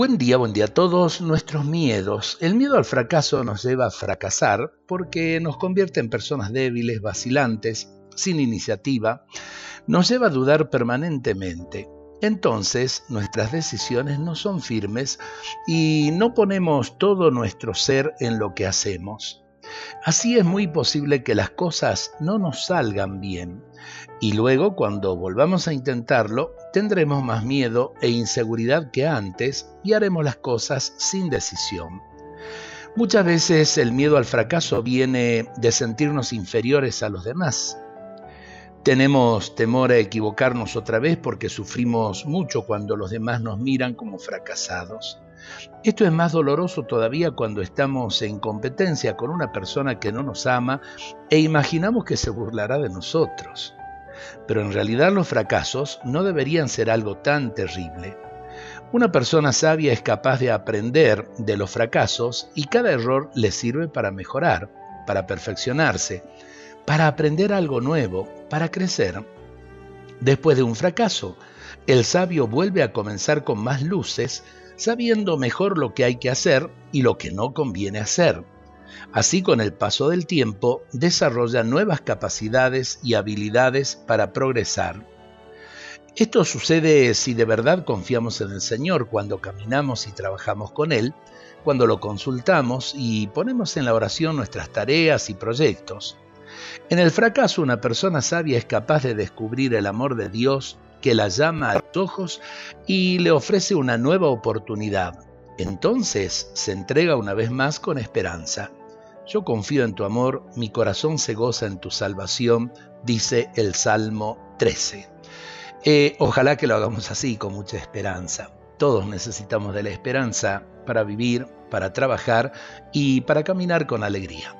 Buen día, buen día a todos. Nuestros miedos. El miedo al fracaso nos lleva a fracasar porque nos convierte en personas débiles, vacilantes, sin iniciativa. Nos lleva a dudar permanentemente. Entonces nuestras decisiones no son firmes y no ponemos todo nuestro ser en lo que hacemos. Así es muy posible que las cosas no nos salgan bien y luego cuando volvamos a intentarlo tendremos más miedo e inseguridad que antes y haremos las cosas sin decisión. Muchas veces el miedo al fracaso viene de sentirnos inferiores a los demás. Tenemos temor a equivocarnos otra vez porque sufrimos mucho cuando los demás nos miran como fracasados. Esto es más doloroso todavía cuando estamos en competencia con una persona que no nos ama e imaginamos que se burlará de nosotros. Pero en realidad los fracasos no deberían ser algo tan terrible. Una persona sabia es capaz de aprender de los fracasos y cada error le sirve para mejorar, para perfeccionarse, para aprender algo nuevo, para crecer. Después de un fracaso, el sabio vuelve a comenzar con más luces, sabiendo mejor lo que hay que hacer y lo que no conviene hacer. Así con el paso del tiempo desarrolla nuevas capacidades y habilidades para progresar. Esto sucede si de verdad confiamos en el Señor cuando caminamos y trabajamos con Él, cuando lo consultamos y ponemos en la oración nuestras tareas y proyectos. En el fracaso una persona sabia es capaz de descubrir el amor de Dios que la llama a los ojos y le ofrece una nueva oportunidad. Entonces se entrega una vez más con esperanza. Yo confío en tu amor, mi corazón se goza en tu salvación, dice el Salmo 13. Eh, ojalá que lo hagamos así, con mucha esperanza. Todos necesitamos de la esperanza para vivir, para trabajar y para caminar con alegría.